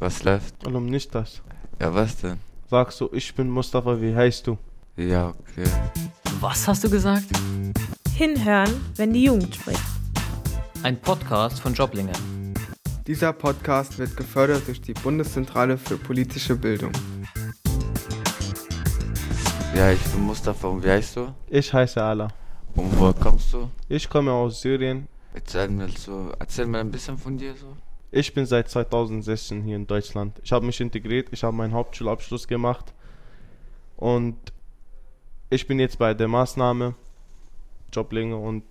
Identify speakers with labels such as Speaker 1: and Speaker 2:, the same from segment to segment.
Speaker 1: Was läuft?
Speaker 2: Warum nicht das?
Speaker 1: Ja, was denn?
Speaker 2: Sagst du, ich bin Mustafa, wie heißt du?
Speaker 1: Ja, okay.
Speaker 3: Was hast du gesagt?
Speaker 4: Hinhören, wenn die Jugend spricht.
Speaker 3: Ein Podcast von Joblinge.
Speaker 5: Dieser Podcast wird gefördert durch die Bundeszentrale für politische Bildung.
Speaker 1: Ja, ich bin Mustafa und wie heißt du?
Speaker 2: Ich heiße Ala.
Speaker 1: Und woher kommst du?
Speaker 2: Ich komme aus Syrien.
Speaker 1: Erzähl mir so, erzähl mir ein bisschen von dir so.
Speaker 2: Ich bin seit 2016 hier in Deutschland. Ich habe mich integriert, ich habe meinen Hauptschulabschluss gemacht und ich bin jetzt bei der Maßnahme Joblinge und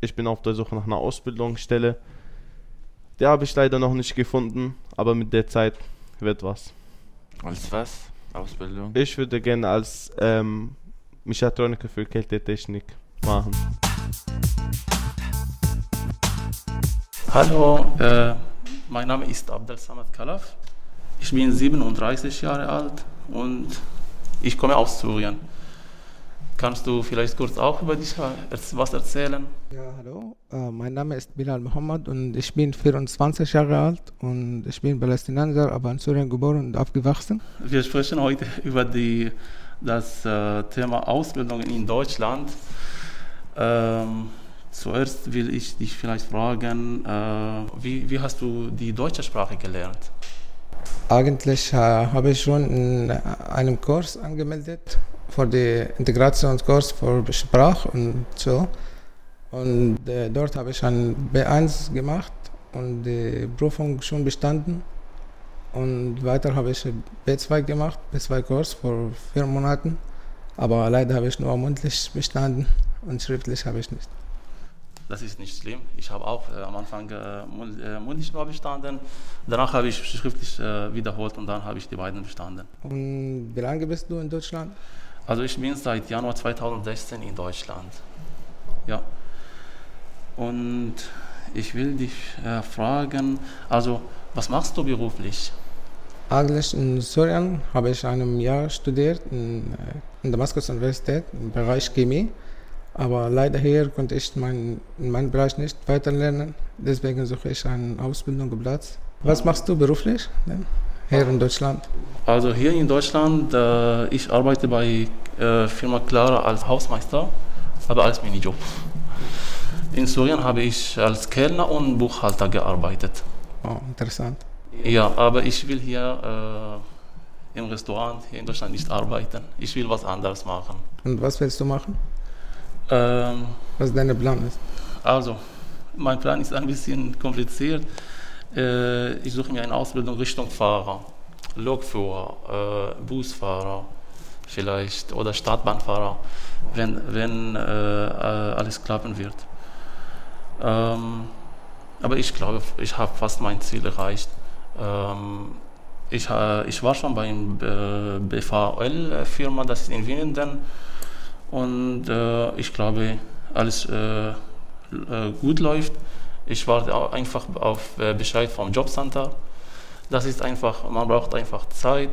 Speaker 2: ich bin auf der Suche nach einer Ausbildungsstelle. Die habe ich leider noch nicht gefunden, aber mit der Zeit wird was.
Speaker 1: Als was? Ausbildung?
Speaker 2: Ich würde gerne als ähm, Mechatroniker für Kältetechnik machen.
Speaker 6: Hallo, äh, mein Name ist Abdel Samad Kalaf. Ich bin 37 Jahre alt und ich komme aus Syrien. Kannst du vielleicht kurz auch über dich was erzählen?
Speaker 7: Ja, hallo. Äh, mein Name ist Bilal Mohammed und ich bin 24 Jahre alt und ich bin Palästinenser, aber in Syrien geboren und aufgewachsen.
Speaker 6: Wir sprechen heute über die, das äh, Thema Ausbildung in Deutschland. Ähm, zuerst will ich dich vielleicht fragen, äh, wie, wie hast du die deutsche Sprache gelernt?
Speaker 7: Eigentlich äh, habe ich schon in einem Kurs angemeldet für den Integrationskurs für Sprache und so. Und äh, dort habe ich ein B1 gemacht und die Prüfung schon bestanden. Und weiter habe ich B2 gemacht, B2-Kurs vor vier Monaten. Aber leider habe ich nur mündlich bestanden und schriftlich habe ich nicht.
Speaker 6: Das ist nicht schlimm. Ich habe auch äh, am Anfang äh, mündlich nur bestanden. Danach habe ich schriftlich äh, wiederholt und dann habe ich die beiden bestanden.
Speaker 7: Und wie lange bist du in Deutschland?
Speaker 6: Also ich bin seit Januar 2016 in Deutschland. Ja. Und ich will dich äh, fragen, also was machst du beruflich?
Speaker 7: Eigentlich in Syrien habe ich ein Jahr studiert in, in Damaskus Universität im Bereich Chemie. Aber leider hier konnte ich mein, in meinem Bereich nicht weiterlernen. Deswegen suche ich einen Ausbildungsplatz. Was machst du beruflich denn, hier in Deutschland?
Speaker 6: Also hier in Deutschland, äh, ich arbeite bei äh, Firma Clara als Hausmeister, aber als Minijob. In Syrien habe ich als Kellner und Buchhalter gearbeitet.
Speaker 7: Oh, interessant.
Speaker 6: Ja, aber ich will hier äh, im Restaurant hier in Deutschland nicht arbeiten. Ich will was anderes machen.
Speaker 7: Und was willst du machen?
Speaker 6: Ähm,
Speaker 7: was dein Plan ist?
Speaker 6: Also, mein Plan ist ein bisschen kompliziert. Äh, ich suche mir eine Ausbildung Richtung Fahrer, Lokführer, äh, Busfahrer vielleicht oder Stadtbahnfahrer, wenn, wenn äh, alles klappen wird. Ähm, aber ich glaube, ich habe fast mein Ziel erreicht. Ähm, ich, äh, ich war schon bei einer BVL-Firma, das ist in Winnenden. Und äh, ich glaube, alles äh, äh, gut läuft. Ich warte einfach auf äh, Bescheid vom Jobcenter. Das ist einfach, man braucht einfach Zeit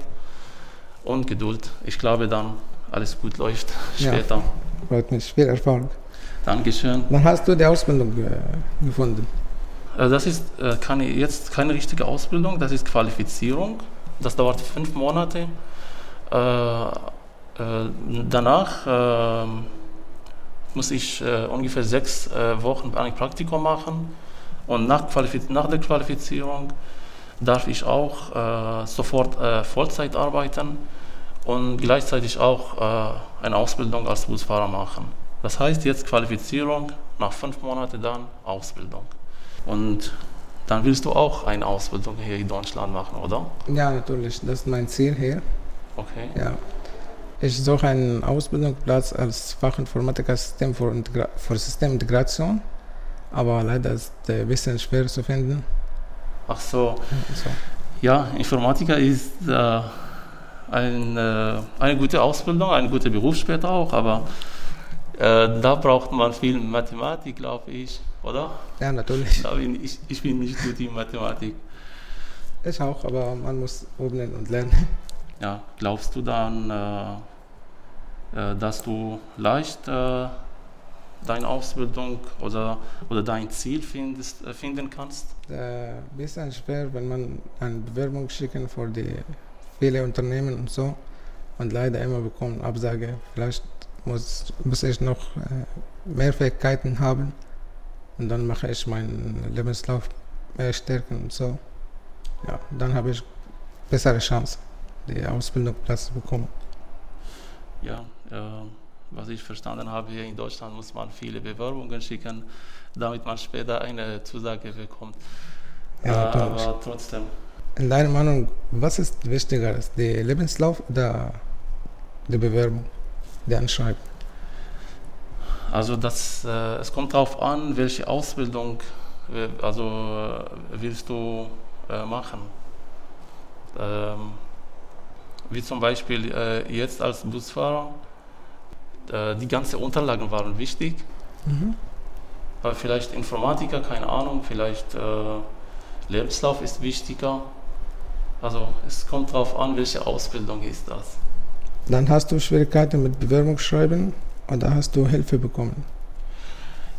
Speaker 6: und Geduld. Ich glaube dann, alles gut läuft später. Ja,
Speaker 7: freut mich. Viel Erfolg.
Speaker 6: Dankeschön.
Speaker 7: Wann hast du die Ausbildung äh, gefunden?
Speaker 6: Das ist äh, keine, jetzt keine richtige Ausbildung, das ist Qualifizierung. Das dauert fünf Monate. Äh, äh danach äh, muss ich äh, ungefähr sechs Wochen ein Praktikum machen. Und nach, nach der Qualifizierung darf ich auch sofort Vollzeit arbeiten und gleichzeitig auch eine Ausbildung als Busfahrer machen. Das heißt jetzt Qualifizierung, nach fünf Monaten dann Ausbildung. Und dann willst du auch eine Ausbildung hier in Deutschland machen, oder?
Speaker 7: Ja, natürlich. Das ist mein Ziel hier.
Speaker 6: Okay.
Speaker 7: Ja. Ich suche einen Ausbildungsplatz als Fachinformatiker System für, Integra für Systemintegration, aber leider ist es ein bisschen schwer zu finden.
Speaker 6: Ach so. so. Ja, Informatiker ist äh, ein, äh, eine gute Ausbildung, ein guter Beruf später auch, aber äh, da braucht man viel Mathematik, glaube ich, oder?
Speaker 7: Ja, natürlich.
Speaker 6: Ich, ich bin nicht gut in Mathematik.
Speaker 7: Ich auch, aber man muss üben und lernen.
Speaker 6: Ja, glaubst du dann, äh dass du leicht äh, deine Ausbildung oder, oder dein Ziel findest, äh, finden kannst?
Speaker 7: Äh, bisschen schwer, wenn man eine Bewerbung schicken für die viele Unternehmen und so und leider immer bekommen Absage. Vielleicht muss, muss ich noch äh, mehr Fähigkeiten haben und dann mache ich meinen Lebenslauf mehr stärken und so. Ja, dann habe ich bessere Chance, die Ausbildungsplatz zu bekommen.
Speaker 6: Ja, äh, was ich verstanden habe, hier in Deutschland muss man viele Bewerbungen schicken, damit man später eine Zusage bekommt.
Speaker 7: Ja,
Speaker 6: Äh, aber trotzdem,
Speaker 7: In deiner Meinung, was ist wichtiger, der Lebenslauf oder die Bewerbung, die Anschreiben?
Speaker 6: also das, äh, es kommt darauf an, welche Ausbildung äh, also, äh, willst du äh, machen. Ähm, wie zum Beispiel äh, jetzt als Busfahrer, äh, die ganzen Unterlagen waren wichtig.
Speaker 7: Mhm.
Speaker 6: Aber vielleicht Informatiker, keine Ahnung, vielleicht äh, Lebenslauf ist wichtiger. Also es kommt darauf an, welche Ausbildung ist das.
Speaker 7: Dann hast du Schwierigkeiten mit Bewerbungsschreiben oder hast du Hilfe bekommen?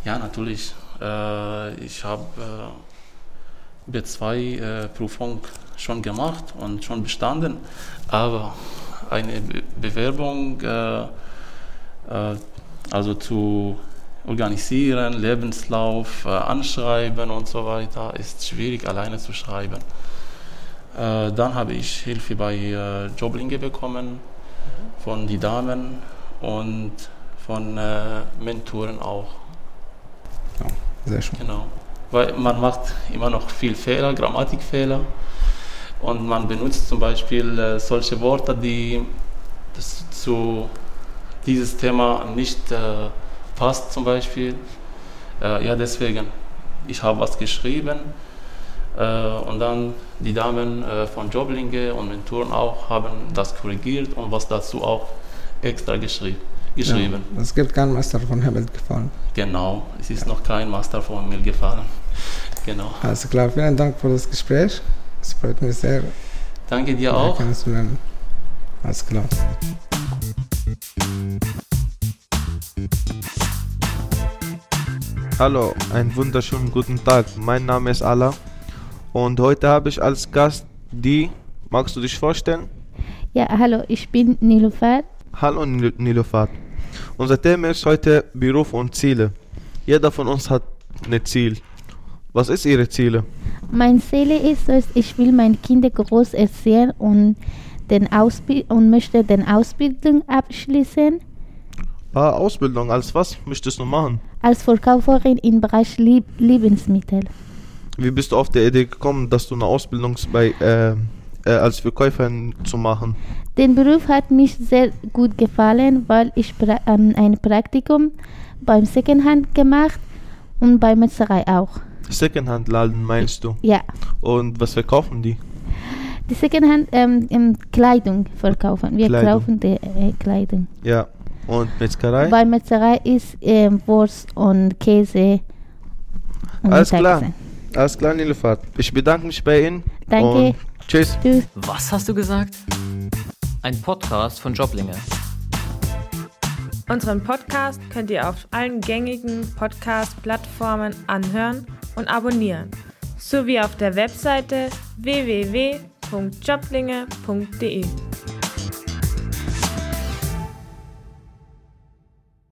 Speaker 6: Ja, natürlich. Äh, ich habe äh, B2-Prüfung schon gemacht und schon bestanden, aber eine Be Bewerbung äh, äh, also zu organisieren, Lebenslauf, äh, anschreiben und so weiter, ist schwierig alleine zu schreiben. Äh, dann habe ich Hilfe bei äh, Joblinge bekommen von den Damen und von äh, Mentoren auch.
Speaker 7: Sehr schön.
Speaker 6: Genau. Weil man macht immer noch viel Fehler, Grammatikfehler. Und man benutzt zum Beispiel äh, solche Worte, die zu dieses Thema nicht äh, passt zum Beispiel. Äh, ja, deswegen. Ich habe was geschrieben äh, und dann die Damen äh, von Joblinge und Mentoren auch haben das korrigiert und was dazu auch extra geschrieben. geschrieben.
Speaker 7: Ja, es gibt keinen Meister von Himmel gefallen.
Speaker 6: Genau, es ist noch kein Master von mir gefallen. Genau.
Speaker 7: Also klar, vielen Dank für das Gespräch. Es freut mich sehr,
Speaker 6: Danke dir auch.
Speaker 7: Alles klar.
Speaker 2: Hallo, einen wunderschönen guten Tag. Mein Name ist Ala und heute habe ich als Gast die. Magst du dich vorstellen?
Speaker 8: Ja, hallo, ich bin Nilufar.
Speaker 2: Hallo Nil- Nilofat. Unser Thema ist heute Beruf und Ziele. Jeder von uns hat ein Ziel. Was ist Ihre Ziele?
Speaker 8: Mein Ziel ist es, ich will meine Kinder groß erziehen und, den Ausbi und möchte den Ausbildung abschließen
Speaker 2: Ah, Ausbildung, als was möchtest du machen?
Speaker 8: Als Verkäuferin im Bereich Lieb Lebensmittel.
Speaker 2: Wie bist du auf die Idee gekommen, dass du eine Ausbildung bei, äh, äh, als Verkäuferin zu machen?
Speaker 8: Den Beruf hat mich sehr gut gefallen, weil ich pra ähm, ein Praktikum beim Secondhand gemacht und bei Metzgerei auch.
Speaker 2: Secondhand-Laden meinst du?
Speaker 8: Ja,
Speaker 2: Und was verkaufen die?
Speaker 8: die Secondhand ähm, Kleidung verkaufen. Wir
Speaker 2: Kleidung.
Speaker 8: kaufen die äh, Kleidung.
Speaker 2: Ja. Und Metzgerei?
Speaker 8: Bei Metzgerei ist ähm, Wurst und Käse. Und
Speaker 2: Alles klar. Alles klar, Nilofat. Ich bedanke mich bei Ihnen.
Speaker 8: Danke.
Speaker 2: Und tschüss.
Speaker 8: Tschüss.
Speaker 3: Was hast du gesagt? Ein Podcast von Joblinge.
Speaker 4: Unseren Podcast könnt ihr auf allen gängigen Podcast-Plattformen anhören und abonnieren, sowie auf der Webseite www.joblinge.de.